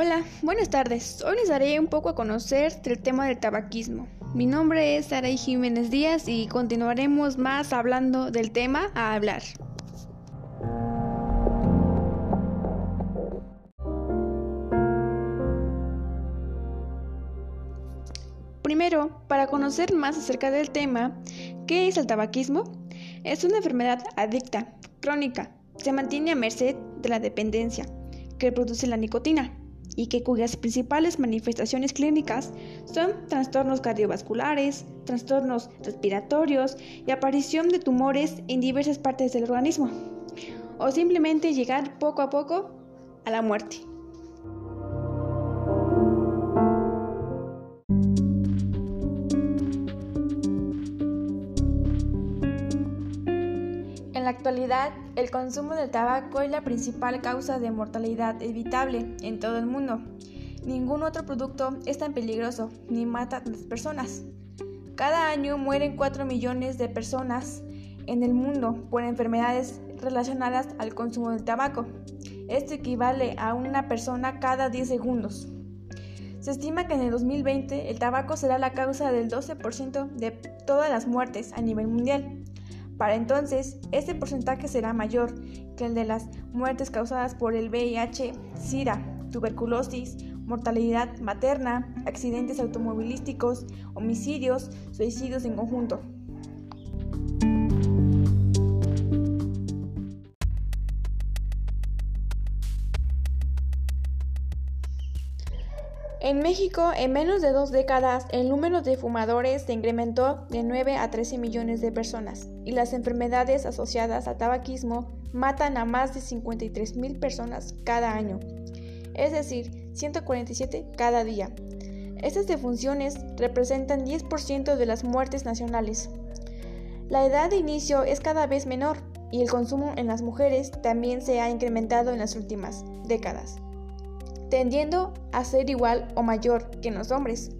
Hola, buenas tardes. Hoy les daré un poco a conocer del tema del tabaquismo. Mi nombre es Saray Jiménez Díaz y continuaremos más hablando del tema a hablar. Primero, para conocer más acerca del tema, ¿qué es el tabaquismo? Es una enfermedad adicta, crónica, se mantiene a merced de la dependencia que produce la nicotina y que cuyas principales manifestaciones clínicas son trastornos cardiovasculares, trastornos respiratorios y aparición de tumores en diversas partes del organismo, o simplemente llegar poco a poco a la muerte. La actualidad, el consumo del tabaco es la principal causa de mortalidad evitable en todo el mundo. Ningún otro producto es tan peligroso ni mata a las personas. Cada año mueren 4 millones de personas en el mundo por enfermedades relacionadas al consumo del tabaco. Esto equivale a una persona cada 10 segundos. Se estima que en el 2020 el tabaco será la causa del 12% de todas las muertes a nivel mundial. Para entonces, este porcentaje será mayor que el de las muertes causadas por el VIH, SIDA, tuberculosis, mortalidad materna, accidentes automovilísticos, homicidios, suicidios en conjunto. En México, en menos de dos décadas, el número de fumadores se incrementó de 9 a 13 millones de personas y las enfermedades asociadas al tabaquismo matan a más de 53 mil personas cada año, es decir, 147 cada día. Estas defunciones representan 10% de las muertes nacionales. La edad de inicio es cada vez menor y el consumo en las mujeres también se ha incrementado en las últimas décadas tendiendo a ser igual o mayor que los hombres.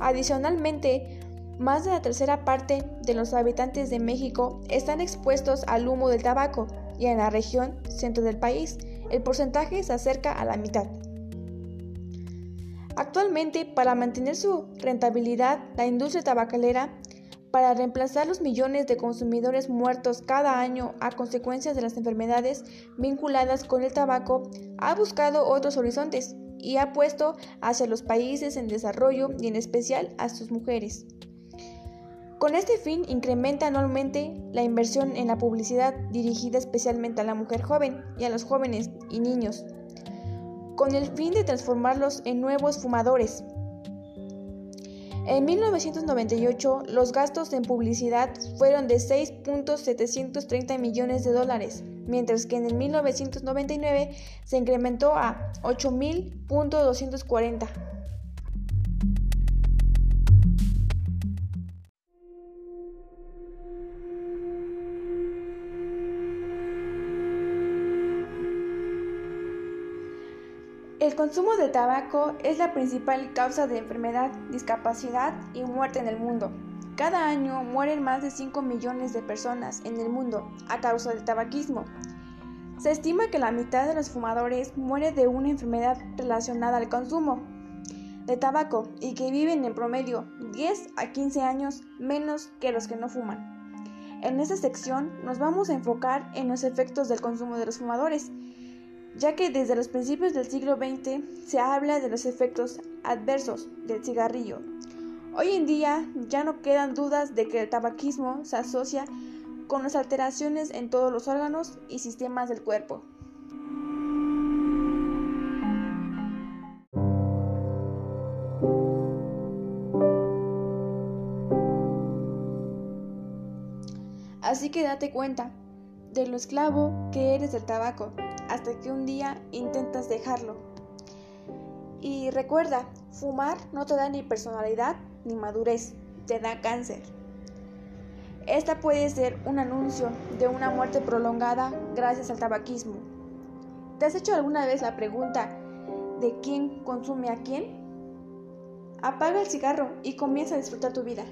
Adicionalmente, más de la tercera parte de los habitantes de México están expuestos al humo del tabaco y en la región centro del país el porcentaje se acerca a la mitad. Actualmente, para mantener su rentabilidad, la industria tabacalera, para reemplazar los millones de consumidores muertos cada año a consecuencia de las enfermedades vinculadas con el tabaco, ha buscado otros horizontes y ha puesto hacia los países en desarrollo y en especial a sus mujeres. Con este fin incrementa anualmente la inversión en la publicidad dirigida especialmente a la mujer joven y a los jóvenes y niños, con el fin de transformarlos en nuevos fumadores. En 1998 los gastos en publicidad fueron de 6.730 millones de dólares, mientras que en el 1999 se incrementó a 8.240. El consumo de tabaco es la principal causa de enfermedad, discapacidad y muerte en el mundo. Cada año mueren más de 5 millones de personas en el mundo a causa del tabaquismo. Se estima que la mitad de los fumadores muere de una enfermedad relacionada al consumo de tabaco y que viven en promedio 10 a 15 años menos que los que no fuman. En esta sección nos vamos a enfocar en los efectos del consumo de los fumadores, ya que desde los principios del siglo XX se habla de los efectos adversos del cigarrillo Hoy en día ya no quedan dudas de que el tabaquismo se asocia con las alteraciones en todos los órganos y sistemas del cuerpo. Así que date cuenta de lo esclavo que eres del tabaco hasta que un día intentas dejarlo. Y recuerda, fumar no te da ni personalidad ni madurez, te da cáncer. Esta puede ser un anuncio de una muerte prolongada gracias al tabaquismo. ¿Te has hecho alguna vez la pregunta de quién consume a quién? Apaga el cigarro y comienza a disfrutar tu vida.